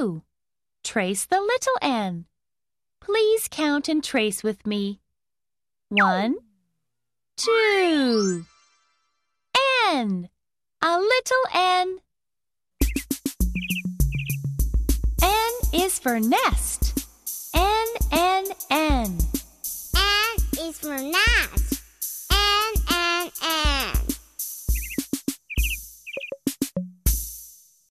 two. Trace the little n. Please count and trace with me. One, two. N. A little n. N is for nest. N, N, N. N is for nest.